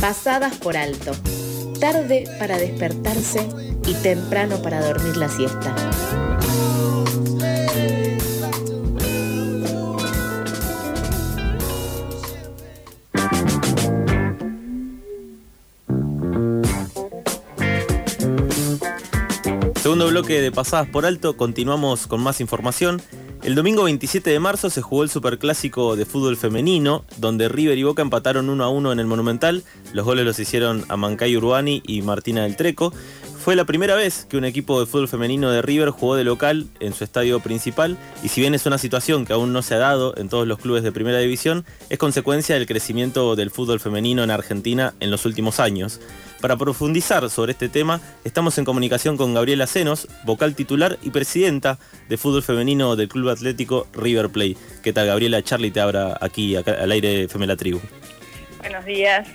pasadas por alto, tarde para despertarse y temprano para dormir la siesta. Segundo bloque de Pasadas por Alto, continuamos con más información. El domingo 27 de marzo se jugó el Superclásico de fútbol femenino, donde River y Boca empataron 1 a 1 en el Monumental. Los goles los hicieron a Mancay Urbani y Martina del Treco. Fue la primera vez que un equipo de fútbol femenino de River jugó de local en su estadio principal y si bien es una situación que aún no se ha dado en todos los clubes de primera división, es consecuencia del crecimiento del fútbol femenino en Argentina en los últimos años. Para profundizar sobre este tema, estamos en comunicación con Gabriela Senos, vocal titular y presidenta de fútbol femenino del Club Atlético River Play. ¿Qué tal, Gabriela? Charlie te abra aquí al aire de Femela Tribu. Buenos días.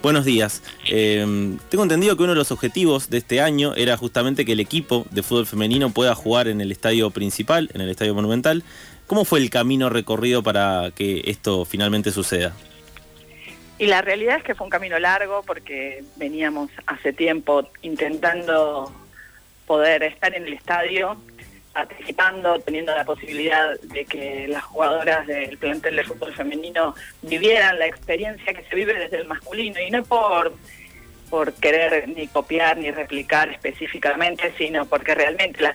Buenos días. Em, tengo entendido que uno de los objetivos de este año era justamente que el equipo de fútbol femenino pueda jugar en el estadio principal, en el estadio monumental. ¿Cómo fue el camino recorrido para que esto finalmente suceda? Y la realidad es que fue un camino largo porque veníamos hace tiempo intentando poder estar en el estadio participando, teniendo la posibilidad de que las jugadoras del plantel de fútbol femenino vivieran la experiencia que se vive desde el masculino y no por por querer ni copiar ni replicar específicamente, sino porque realmente las,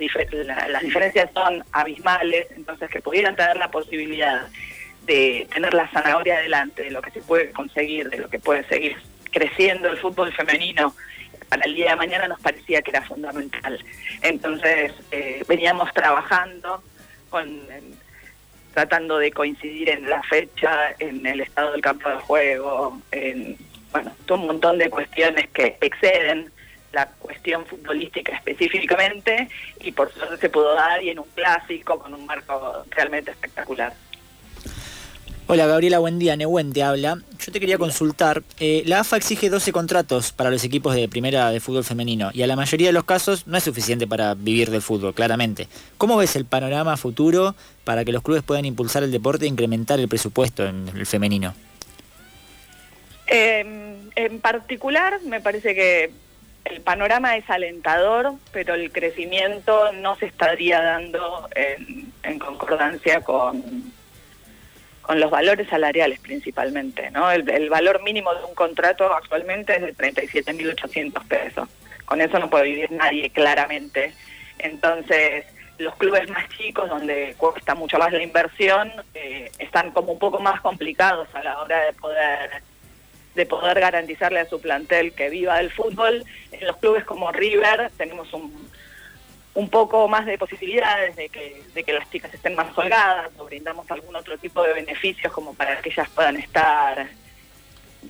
las diferencias son abismales, entonces que pudieran tener la posibilidad de tener la zanahoria adelante, de lo que se puede conseguir, de lo que puede seguir creciendo el fútbol femenino para el día de mañana nos parecía que era fundamental. Entonces eh, veníamos trabajando con tratando de coincidir en la fecha, en el estado del campo de juego, en bueno, un montón de cuestiones que exceden la cuestión futbolística específicamente y por suerte se pudo dar y en un clásico con un marco realmente espectacular. Hola Gabriela, buen día. Nehuen te habla. Yo te quería consultar. Eh, la AFA exige 12 contratos para los equipos de primera de fútbol femenino y a la mayoría de los casos no es suficiente para vivir del fútbol, claramente. ¿Cómo ves el panorama futuro para que los clubes puedan impulsar el deporte e incrementar el presupuesto en el femenino? Em, en particular, me parece que el panorama es alentador, pero el crecimiento no se estaría dando en concordancia con con los valores salariales principalmente, ¿no? El, valor mínimo de un contrato actualmente es de 37.800 pesos. Con eso no puede vivir nadie claramente. Entonces, los clubes más chicos, donde cuesta mucho más la inversión, eh, están como un poco más complicados a la hora de poder de poder garantizarle a su plantel que viva del fútbol. En los clubes como River tenemos un, un poco más de posibilidades de que, de que las chicas estén más holgadas o brindamos algún otro tipo de beneficios como para que ellas puedan estar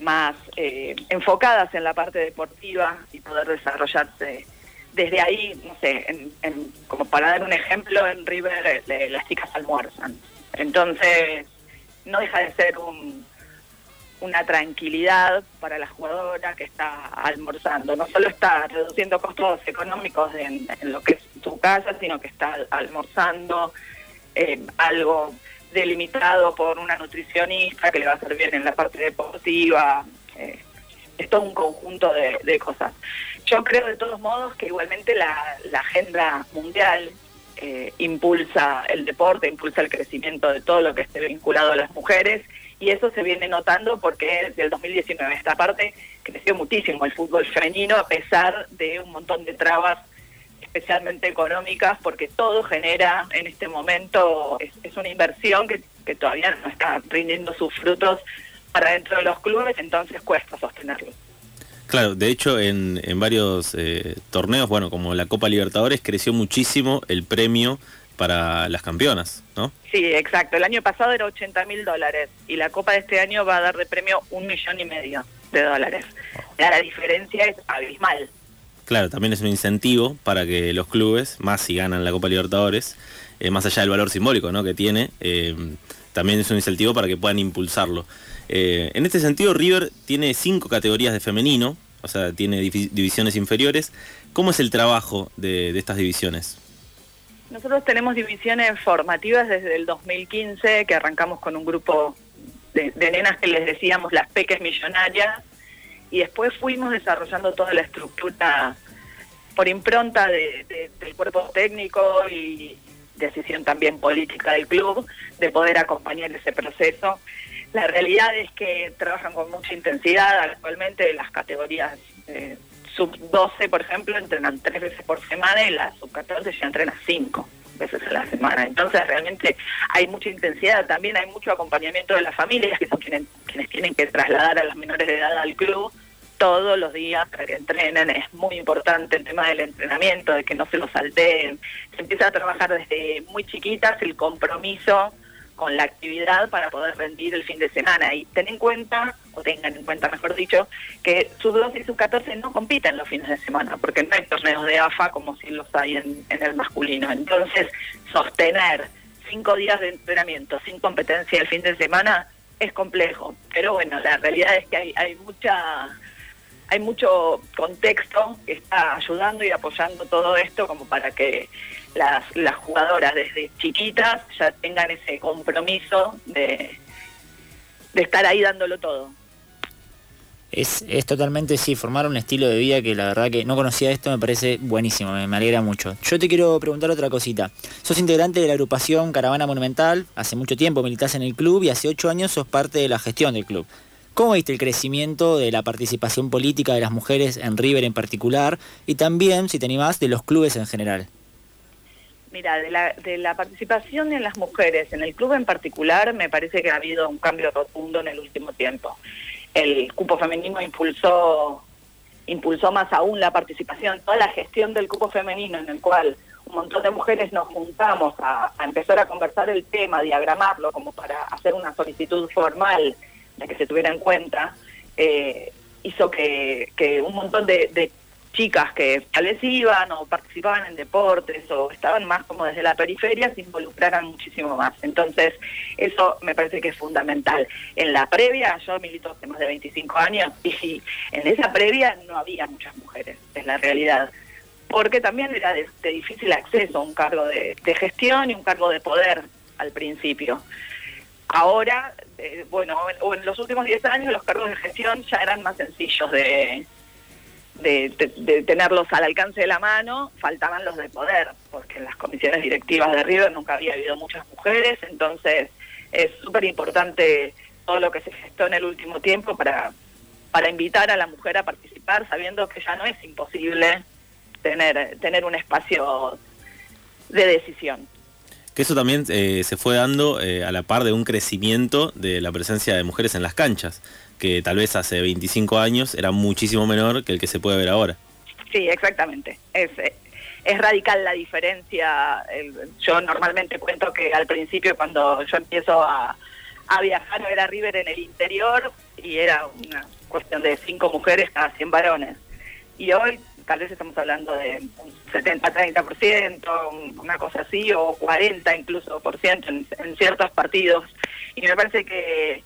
más eh, enfocadas en la parte deportiva y poder desarrollarse desde ahí, no sé, como para dar un ejemplo, en River eh, las chicas almuerzan. Entonces, no deja de ser un, una tranquilidad para la jugadora que está almorzando. No solo está reduciendo costos económicos en, lo que es su casa, sino que está almorzando eh, algo delimitado por una nutricionista que le va a hacer bien en la parte deportiva. Eh, es todo un conjunto de, cosas. Yo creo de todos modos que igualmente la, agenda mundial eh, impulsa el deporte, impulsa el crecimiento de todo lo que esté vinculado a las mujeres y eso se viene notando porque desde el 2019 esta parte creció muchísimo el fútbol femenino a pesar de un montón de trabas especialmente económicas porque todo genera en este momento es, una inversión que, todavía no está rindiendo sus frutos para dentro de los clubes entonces cuesta sostenerlo. Claro, de hecho en, en varios eh, torneos, bueno, como la Copa Libertadores, creció muchísimo el premio para las campeonas, ¿no? Sí, exacto. El año pasado era 80 mil dólares y la Copa de este año va a dar de premio un millón y medio de dólares. la diferencia es abismal. Claro, también es un incentivo para que los clubes, más si ganan la Copa Libertadores, eh, más allá del valor simbólico ¿no? que tiene, eh, también es un incentivo para que puedan impulsarlo. Eh, en este sentido, River tiene cinco categorías de femenino, o sea, tiene divisiones inferiores. ¿Cómo es el trabajo de estas divisiones? Nosotros tenemos divisiones formativas desde el 2015, que arrancamos con un grupo de, nenas que les decíamos las peques millonarias, y después fuimos desarrollando toda la estructura por impronta de, del cuerpo técnico y decisión también política del club de poder acompañar ese proceso. La realidad es que trabajan con mucha intensidad actualmente las categorías eh, sub 12, por ejemplo, entrenan tres veces por semana y la sub 14 ya entrena cinco veces a la semana. Entonces realmente hay mucha intensidad, también hay mucho acompañamiento de las familias que son quienes, quienes tienen que trasladar a los menores de edad al club todos los días para que entrenen. Es muy importante el tema del entrenamiento, de que no se lo salteen. Se empieza a trabajar desde muy chiquitas el compromiso con la actividad para poder rendir el fin de semana. Y ten en cuenta, o tengan en cuenta mejor dicho, que sub 12 y sub 14 no compiten los fines de semana, porque no hay torneos de AFA como si los hay en, el masculino. Entonces, sostener cinco días de entrenamiento sin competencia el fin de semana es complejo. Pero bueno, la realidad es que hay, hay mucha hay mucho contexto que está ayudando y apoyando todo esto como para que las, jugadoras desde chiquitas ya tengan ese compromiso de, estar ahí dándolo todo. Es, totalmente, sí, formar un estilo de vida que la verdad que no conocía esto, me parece buenísimo, me, me, alegra mucho. Yo te quiero preguntar otra cosita. Sos integrante de la agrupación Caravana Monumental, hace mucho tiempo militás en el club y hace ocho años sos parte de la gestión del club. ¿Cómo viste el crecimiento de la participación política de las mujeres en River en particular y también, si te animás, de los clubes en general? Mira, de la, de la participación de las mujeres en el club en particular me parece que ha habido un cambio rotundo en el último tiempo. El cupo femenino impulsó impulsó más aún la participación, toda la gestión del cupo femenino en el cual un montón de mujeres nos juntamos a empezar a conversar el tema, diagramarlo como para hacer una solicitud formal de que se tuviera en cuenta, eh, hizo que, que, un montón de, chicas que tal iban o participaban en deportes o estaban más como desde la periferia se involucraran muchísimo más. Entonces, eso me parece que es fundamental. En la previa, yo milito hace más de 25 años y en esa previa no había muchas mujeres, es la realidad porque también era de, difícil acceso a un cargo de, de, gestión y un cargo de poder al principio. Ahora, eh, bueno, en, en, los últimos 10 años los cargos de gestión ya eran más sencillos de, de, tenerlos al alcance de la mano, faltaban los de poder, porque en las comisiones directivas de River nunca había habido muchas mujeres, entonces es súper importante todo lo que se gestó en el último tiempo para, para invitar a la mujer a participar, sabiendo que ya no es imposible tener, tener un espacio de decisión que eso también eh, se fue dando eh, a la par de un crecimiento de la presencia de mujeres en las canchas, que tal vez hace 25 años era muchísimo menor que el que se puede ver ahora. Sí, exactamente. Es, eh, es radical la diferencia. Yo normalmente cuento que al principio cuando yo empiezo a, a viajar era River en el interior y era una cuestión de cinco mujeres cada 100 varones. Y hoy tal vez estamos hablando de un 70-30%, una cosa así, o 40 incluso por ciento en, ciertos partidos. Y me parece que,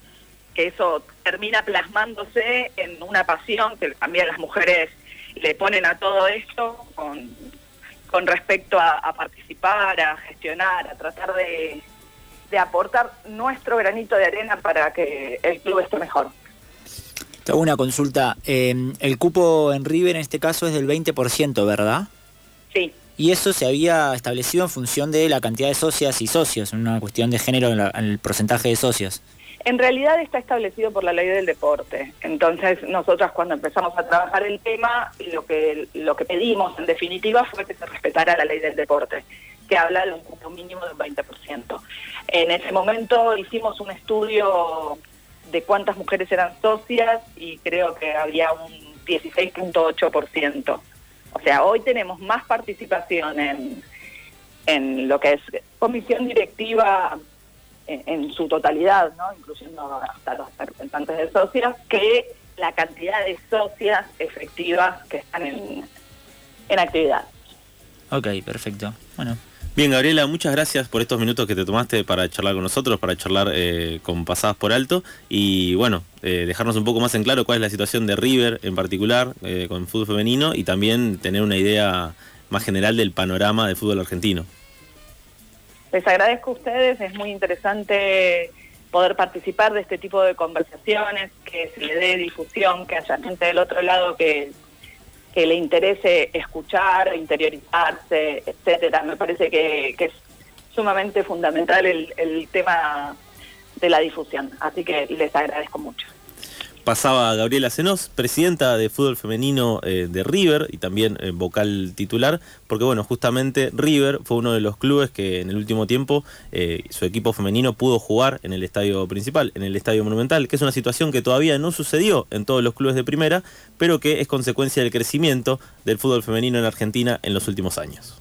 que eso termina plasmándose en una pasión que también las mujeres le ponen a todo esto con, con respecto a, a participar, a gestionar, a tratar de, de aportar nuestro granito de arena para que el club esté mejor una consulta. Em, el cupo en River en este caso es del 20%, ¿verdad? Sí. Y eso se había establecido en función de la cantidad de socias y socios, una cuestión de género en, el porcentaje de socios. En realidad está establecido por la ley del deporte. Entonces, nosotras cuando empezamos a trabajar el tema, lo que, lo que pedimos en definitiva fue que se respetara la ley del deporte, que habla de un cupo mínimo del 20%. En ese momento hicimos un estudio de cuántas mujeres eran socias y creo que había un 16.8%. O sea, hoy tenemos más participación en, lo que es comisión directiva en, su totalidad, ¿no? incluyendo hasta los representantes de socias, que la cantidad de socias efectivas que están en, en actividad. Ok, perfecto. Bueno, Bien, Gabriela, muchas gracias por estos minutos que te tomaste para charlar con nosotros, para charlar eh, con Pasadas por Alto y bueno, eh, dejarnos un poco más en claro cuál es la situación de River en particular eh, con el fútbol femenino y también tener una idea más general del panorama del fútbol argentino. Les agradezco a ustedes, es muy interesante poder participar de este tipo de conversaciones, que se le dé difusión, que haya gente del otro lado que, que le interese escuchar, interiorizarse, etcétera. Me parece que, es sumamente fundamental el, el tema de la difusión. Así que les agradezco mucho pasaba Gabriela Senós, presidenta de fútbol femenino eh, de River y también eh, vocal titular, porque bueno, justamente River fue uno de los clubes que en el último tiempo eh, su equipo femenino pudo jugar en el estadio principal, en el estadio monumental, que es una situación que todavía no sucedió en todos los clubes de primera, pero que es consecuencia del crecimiento del fútbol femenino en Argentina en los últimos años.